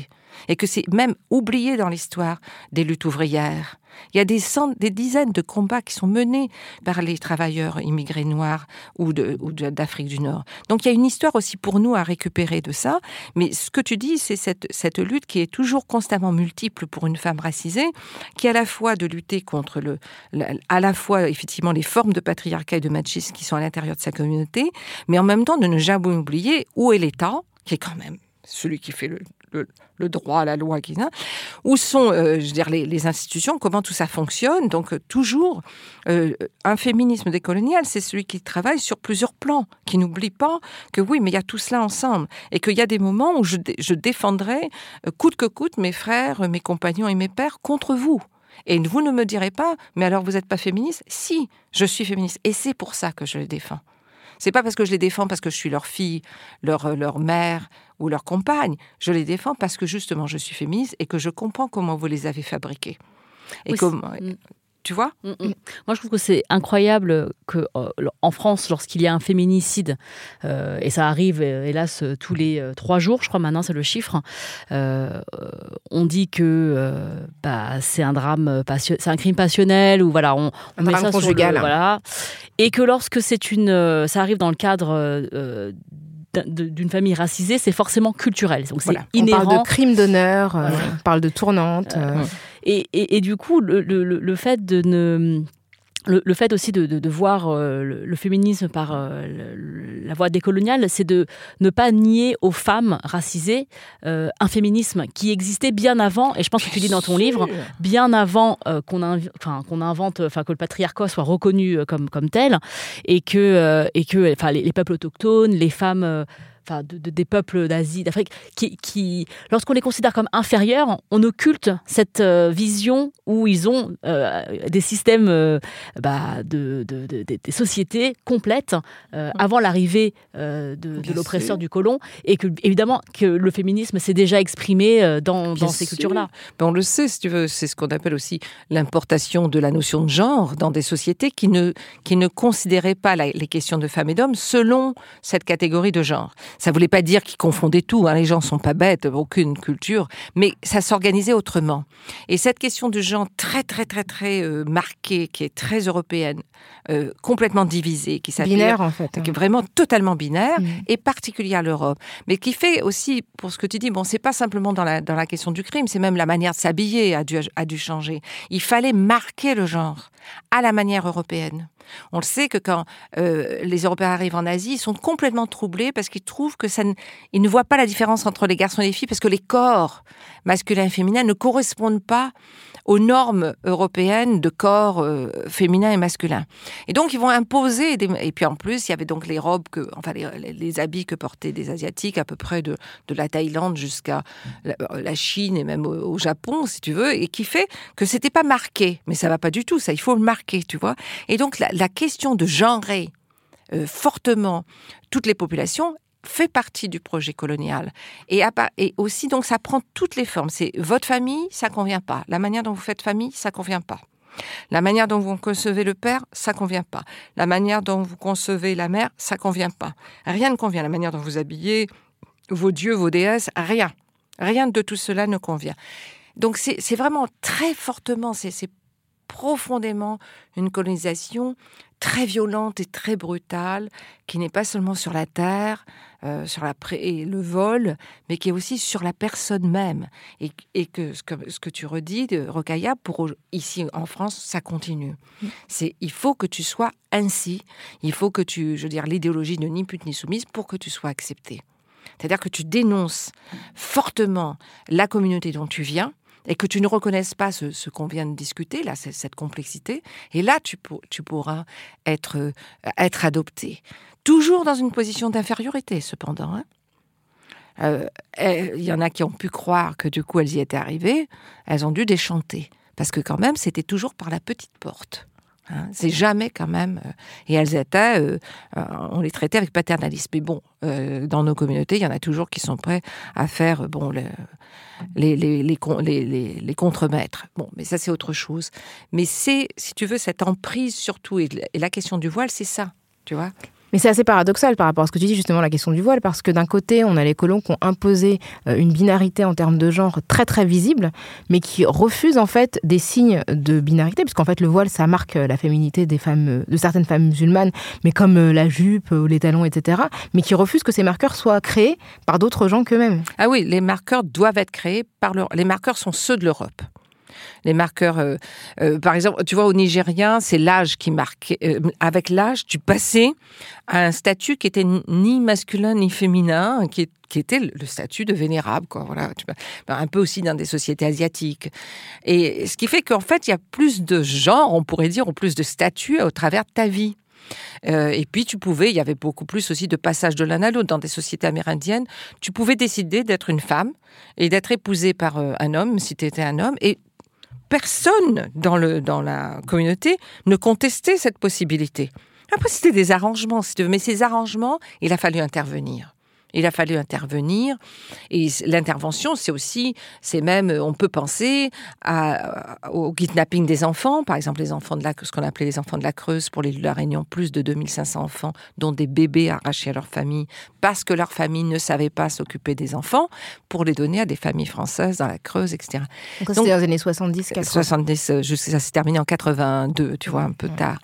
et que c'est même oublié dans l'histoire des luttes ouvrières. Il y a des, des dizaines de combats qui sont menés par les travailleurs immigrés noirs ou d'Afrique du Nord. Donc il y a une histoire aussi pour nous à récupérer de ça. Mais ce que tu dis, c'est cette, cette lutte qui est toujours constamment multiple pour une femme racisée, qui est à la fois de lutter contre le, à la fois effectivement les formes de patriarcat et de machisme qui sont à l'intérieur de sa communauté, mais en même temps de ne jamais oublier où est l'État, qui est quand même celui qui fait le, le, droit, la loi, qui, où sont euh, je veux dire, les, institutions, comment tout ça fonctionne. Donc euh, toujours, euh, un féminisme décolonial, c'est celui qui travaille sur plusieurs plans, qui n'oublie pas que oui, mais il y a tout cela ensemble, et qu'il y a des moments où je, je défendrai coûte que coûte mes frères, mes compagnons et mes pères contre vous. Et vous ne me direz pas, mais alors vous n'êtes pas féministe? Si, je suis féministe, et c'est pour ça que je les défends. C'est pas parce que je les défends parce que je suis leur fille, leur, leur mère ou leur compagne. Je les défends parce que justement je suis féministe et que je comprends comment vous les avez fabriqués. Et comment. Mm. tu vois? Mm, mm. Moi, je trouve que c'est incroyable que euh, en France, lorsqu'il y a un féminicide, euh, et ça arrive, euh, hélas, tous les trois jours, je crois maintenant, c'est le chiffre, on dit que bah, c'est un drame, c'est un crime passionnel, ou voilà, on, on met ça conjugal. voilà, et que lorsque c'est une, ça arrive dans le cadre d'une famille racisée, c'est forcément culturel. Donc c'est inhérent. On parle de crime d'honneur, on parle de tournante. Et, et, et, du coup, le, le, le fait de ne le, fait aussi de, de, voir euh, le, féminisme par euh, la voie décoloniale, c'est de ne pas nier aux femmes racisées euh, un féminisme qui existait bien avant, et je pense que tu dis dans ton livre, bien avant qu'on enfin, qu'on invente, enfin que le patriarcat soit reconnu comme, comme tel, et que, et que enfin, les, les peuples autochtones, les femmes enfin, de, des peuples d'Asie, d'Afrique, qui, qui lorsqu'on les considère comme inférieurs, on occulte cette euh, vision où ils ont euh, des systèmes, euh, bah, de, des sociétés complètes avant l'arrivée de, l'oppresseur du colon, et que évidemment que le féminisme s'est déjà exprimé dans, dans ces cultures-là. On le sait, si tu veux, c'est ce qu'on appelle aussi l'importation de la notion de genre dans des sociétés qui ne, qui ne considéraient pas les questions de femmes et d'hommes selon cette catégorie de genre. Ça voulait pas dire qu'ils confondaient tout. Hein. Les gens sont pas bêtes, aucune culture, mais ça s'organisait autrement. Et cette question de genre très très très très euh, marquée, qui est très européenne, euh, complètement divisée, qui s'appelle binaire en fait, qui est vraiment totalement binaire, mm. et particulière à l'Europe, mais qui fait aussi, pour ce que tu dis, bon, c'est pas simplement dans la dans la question du crime, c'est même la manière de s'habiller a dû a dû changer. Il fallait marquer le genre à la manière européenne. On le sait que quand euh, les Européens arrivent en Asie, ils sont complètement troublés parce qu'ils trouvent que ça ne, ils ne voient pas la différence entre les garçons et les filles parce que les corps masculins et féminins ne correspondent pas aux normes européennes de corps euh, féminin et masculin. Et donc ils vont imposer et puis en plus il y avait donc les robes enfin les, habits que portaient des asiatiques à peu près de, de la Thaïlande jusqu'à la, Chine et même au, Japon si tu veux et qui fait que c'était pas marqué mais ça va pas du tout ça il faut le marquer tu vois et donc la, la question de genrer euh, fortement toutes les populations fait partie du projet colonial. Et, aussi, donc, ça prend toutes les formes. C'est votre famille, ça convient pas. La manière dont vous faites famille, ça convient pas. La manière dont vous concevez le père, ça convient pas. La manière dont vous concevez la mère, ça convient pas. Rien ne convient. La manière dont vous habillez vos dieux, vos déesses, rien. Rien de tout cela ne convient. Donc c'est vraiment très fortement, c'est profondément une colonisation très violente et très brutale, qui n'est pas seulement sur la terre, euh, sur la et le vol, mais qui est aussi sur la personne même. Et, et que, ce que, ce que tu redis, de Rocailla, pour ici en France, ça continue. Mm. C'est il faut que tu sois ainsi, il faut que tu, je veux dire, l'idéologie de ni pute ni soumise pour que tu sois accepté. C'est-à-dire que tu dénonces fortement la communauté dont tu viens, et que tu ne reconnaisses pas ce, qu'on vient de discuter, là, cette complexité, et là, tu, pourras être, euh, être adopté. Toujours dans une position d'infériorité, cependant. Hein. Euh, il y en a qui ont pu croire que du coup elles y étaient arrivées, elles ont dû déchanter. Parce que quand même, c'était toujours par la petite porte. Hein. c'est jamais quand même. Euh, et elles étaient, on les traitait avec paternalisme. Mais bon, dans nos communautés, il y en a toujours qui sont prêts à faire bon le, les, les, les, les, contremaîtres. Bon, mais ça, c'est autre chose. Mais c'est, si tu veux, cette emprise surtout, et la question du voile, c'est ça, tu vois mais c'est assez paradoxal par rapport à ce que tu dis justement la question du voile, parce que d'un côté, on a les colons qui ont imposé euh, une binarité en termes de genre très très visible, mais qui refusent en fait des signes de binarité, puisqu'en fait le voile ça marque euh, la féminité des femmes, euh, de certaines femmes musulmanes, mais comme la jupe ou les talons, etc. Mais qui refusent que ces marqueurs soient créés par d'autres gens qu'eux-mêmes. Ah oui, les marqueurs doivent être créés par le... les marqueurs sont ceux de l'Europe les marqueurs. Euh, euh, par exemple, tu vois, au Nigérien, c'est l'âge qui marquait. Euh, avec l'âge, tu passais à un statut qui était ni masculin ni féminin, qui, était le statut de vénérable, quoi. Voilà, ben, un peu aussi dans des sociétés asiatiques. Et ce qui fait qu'en fait, il y a plus de genres, on pourrait dire, ou plus de statuts au travers de ta vie. et puis tu pouvais, il y avait beaucoup plus aussi de passage de l'un à l'autre dans des sociétés amérindiennes. Tu pouvais décider d'être une femme et d'être épousée par un homme si tu étais un homme. Personne dans, le, dans la communauté ne contestait cette possibilité. Après, c'était des arrangements, mais ces arrangements, il a fallu intervenir. Il a fallu intervenir. Et l'intervention, c'est aussi, c'est même, on peut penser à, au kidnapping des enfants, par exemple les enfants de la, ce qu'on appelait les enfants de la Creuse pour les de la Réunion, plus de 2500 enfants, dont des bébés arrachés à leur famille parce que leur famille ne savait pas s'occuper des enfants, pour les donner à des familles françaises dans la Creuse, etc. Donc, c'était dans les années 70, 80. 70, ça s'est terminé en 82, tu vois, un peu tard.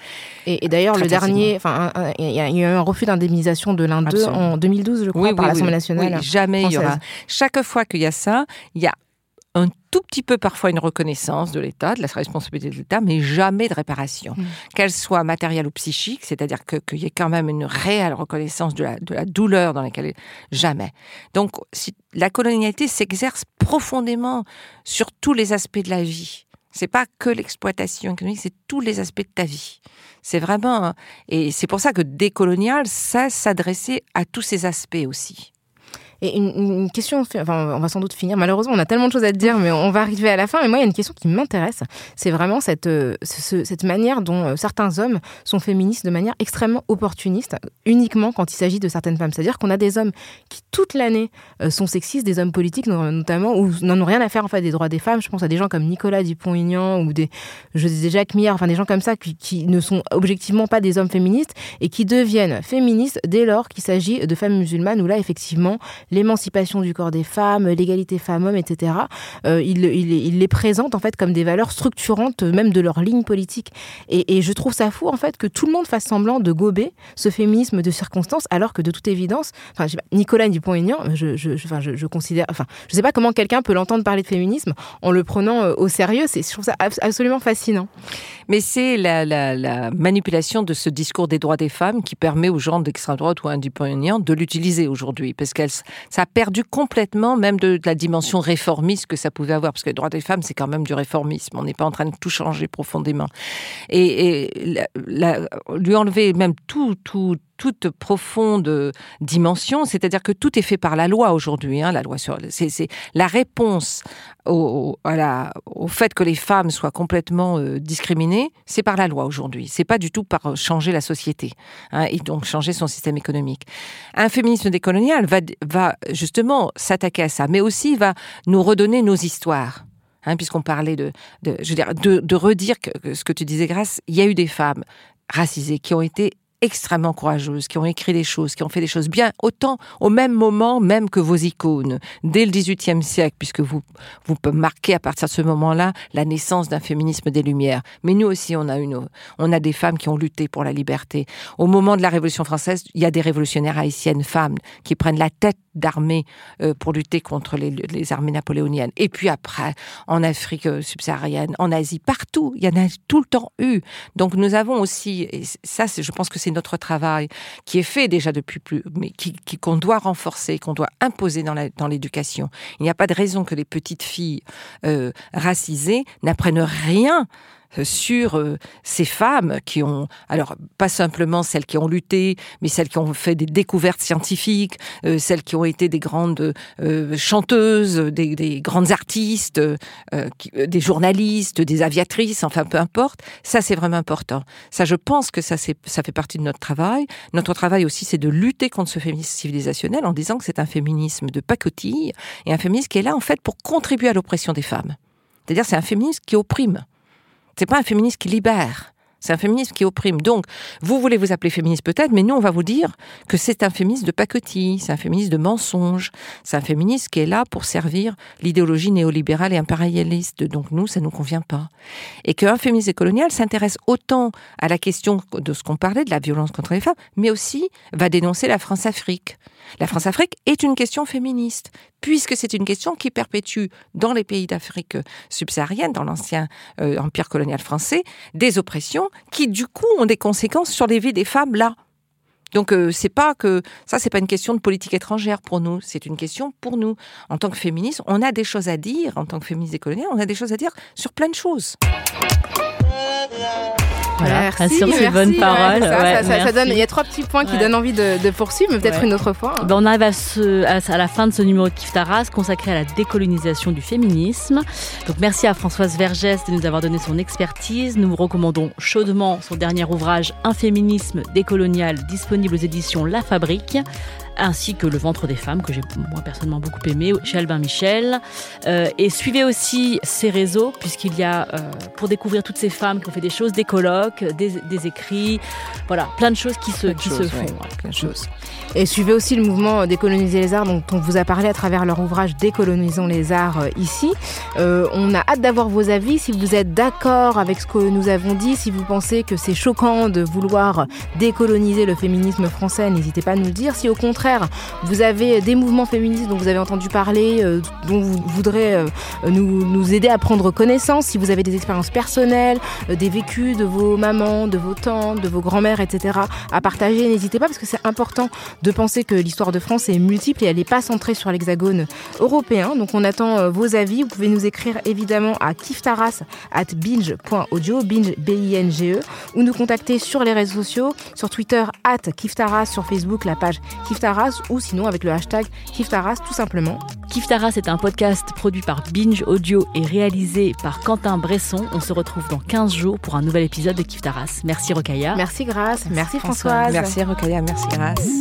Et, d'ailleurs, le dernier, enfin, il y a eu un refus d'indemnisation de l'un d'eux en 2012, je crois, par l'Assemblée nationale. Oui, jamais il y aura. Chaque fois qu'il y a ça, il y a un tout petit peu parfois une reconnaissance de l'État, de la responsabilité de l'État, mais jamais de réparation, mm. qu'elle soit matérielle ou psychique, c'est-à-dire qu'il y ait quand même une réelle reconnaissance de la, de la douleur dans laquelle jamais. Donc si, la colonialité s'exerce profondément sur tous les aspects de la vie. C'est pas que l'exploitation économique, c'est tous les aspects de ta vie. C'est vraiment et c'est pour ça que décolonial, ça s'adressait à tous ces aspects aussi. Et une, question, enfin, on va sans doute finir. Malheureusement, on a tellement de choses à te dire, mais on va arriver à la fin. Mais moi, il y a une question qui m'intéresse. C'est vraiment cette, euh, cette manière dont euh, certains hommes sont féministes de manière extrêmement opportuniste, uniquement quand il s'agit de certaines femmes. C'est-à-dire qu'on a des hommes qui, toute l'année, euh, sont sexistes, des hommes politiques notamment, ou n'en ont rien à faire en fait des droits des femmes. Je pense à des gens comme Nicolas Dupont-Aignan ou des, je disais Jacques Millard, enfin des gens comme ça qui, qui ne sont objectivement pas des hommes féministes et qui deviennent féministes dès lors qu'il s'agit de femmes musulmanes où là, effectivement, l'émancipation du corps des femmes, l'égalité femmes-hommes, etc. Euh, il, les présente en fait comme des valeurs structurantes même de leur ligne politique. Et, je trouve ça fou en fait que tout le monde fasse semblant de gober ce féminisme de circonstance, alors que de toute évidence, Nicolas Dupont-Aignan, je, je, enfin, je, considère, enfin, je sais pas comment quelqu'un peut l'entendre parler de féminisme en le prenant euh, au sérieux. C'est, je trouve ça absolument fascinant. Mais c'est la, la, manipulation de ce discours des droits des femmes qui permet aux gens d'extrême droite ou Dupont-Aignan de l'utiliser aujourd'hui, parce qu'elle ça a perdu complètement même de, la dimension réformiste que ça pouvait avoir, parce que les droits des femmes, c'est quand même du réformisme. On n'est pas en train de tout changer profondément. Et, lui enlever même tout, tout, toute profonde dimension, c'est-à-dire que tout est fait par la loi aujourd'hui. Hein, la loi c'est, la réponse au, au fait que les femmes soient complètement euh, discriminées, c'est par la loi aujourd'hui. C'est pas du tout par changer la société hein, et donc changer son système économique. Un féminisme décolonial va, va justement s'attaquer à ça, mais aussi va nous redonner nos histoires. Hein, puisqu'on parlait de, je veux dire, de, redire ce que tu disais, Grâce, il y a eu des femmes racisées qui ont été extrêmement courageuses, qui ont écrit des choses, qui ont fait des choses bien, autant au même moment même que vos icônes, dès le XVIIIe siècle, puisque vous, vous marquez à partir de ce moment-là la naissance d'un féminisme des Lumières. Mais nous aussi, on a, une, on a des femmes qui ont lutté pour la liberté. Au moment de la Révolution française, il y a des révolutionnaires haïtiennes, femmes, qui prennent la tête d'armées euh, pour lutter contre les, les, armées napoléoniennes. Et puis après, en Afrique euh, subsaharienne, en Asie, partout, il y en a tout le temps eu. Donc nous avons aussi, et ça, je pense que c'est notre travail qui est fait déjà depuis plus, mais qui, qu'on doit renforcer, qu'on doit imposer dans l'éducation. Il n'y a pas de raison que les petites filles euh, racisées n'apprennent rien sur euh, ces femmes qui ont, alors pas simplement celles qui ont lutté, mais celles qui ont fait des découvertes scientifiques, euh, celles qui ont été des grandes chanteuses, des, grandes artistes, des journalistes, des aviatrices, enfin peu importe. Ça c'est vraiment important. Ça, je pense que ça, ça fait partie de notre travail. Notre travail aussi, c'est de lutter contre ce féminisme civilisationnel en disant que c'est un féminisme de pacotille et un féminisme qui est là en fait pour contribuer à l'oppression des femmes. C'est-à-dire c'est un féminisme qui opprime. C'est pas un féminisme qui libère. C'est un féminisme qui opprime. Donc, vous voulez vous appeler féministe peut-être, mais nous, on va vous dire que c'est un féminisme de pacotille, c'est un féminisme de mensonge, c'est un féminisme qui est là pour servir l'idéologie néolibérale et impérialiste. Donc, nous, ça nous convient pas. Et qu'un féminisme colonial s'intéresse autant à la question de ce qu'on parlait, de la violence contre les femmes, mais aussi va dénoncer la France-Afrique. La France-Afrique est une question féministe, puisque c'est une question qui perpétue dans les pays d'Afrique subsaharienne, dans l'ancien euh, empire colonial français, des oppressions qui, du coup, ont des conséquences sur les vies des femmes là. Donc euh, c'est pas que ça c'est pas une question de politique étrangère pour nous, c'est une question pour nous en tant que féministes, on a des choses à dire en tant que féministes décoloniales, on a des choses à dire sur plein de choses. Voilà, merci, sur ces bonnes paroles. ça, donne, il y a trois petits points qui donnent envie de, poursuivre, mais peut-être une autre fois. Ben, on arrive à, ce, à, la fin de ce numéro de Kiftaras consacré à la décolonisation du féminisme. Donc merci à Françoise Vergès de nous avoir donné son expertise. Nous vous recommandons chaudement son dernier ouvrage Un féminisme décolonial disponible aux éditions La Fabrique. Ainsi que Le ventre des femmes, que j'ai moi personnellement beaucoup aimé, chez Albin Michel. Euh, et suivez aussi ses réseaux, puisqu'il y a, euh, pour découvrir toutes ces femmes qui ont fait des choses, des colloques, des, écrits, voilà, plein de choses qui se, qui se font. plein de choses. Et suivez aussi le mouvement Décoloniser les arts dont on vous a parlé à travers leur ouvrage Décolonisons les arts ici. on a hâte d'avoir vos avis, si vous êtes d'accord avec ce que nous avons dit, si vous pensez que c'est choquant de vouloir décoloniser le féminisme français, n'hésitez pas à nous le dire. Si au contraire, vous avez des mouvements féministes dont vous avez entendu parler, euh, dont vous voudrez euh, nous, aider à prendre connaissance, si vous avez des expériences personnelles, euh, des vécus de vos mamans, de vos tantes, de vos grands-mères, etc., à partager, n'hésitez pas parce que c'est important de penser que l'histoire de France est multiple et elle n'est pas centrée sur l'hexagone européen. Donc on attend vos avis. Vous pouvez nous écrire évidemment à kiftaras at binge.audio, binge B-I-N-G-E, ou nous contacter sur les réseaux sociaux, sur Twitter at kiftaras, sur Facebook la page kiftaras, ou sinon avec le hashtag kiftaras tout simplement. Kiftaras est un podcast produit par Binge Audio et réalisé par Quentin Bresson. On se retrouve dans 15 jours pour un nouvel épisode de Kiftaras. Merci Rokaya. Merci Grace. Merci, Françoise. Merci Rokaya. Merci Grace.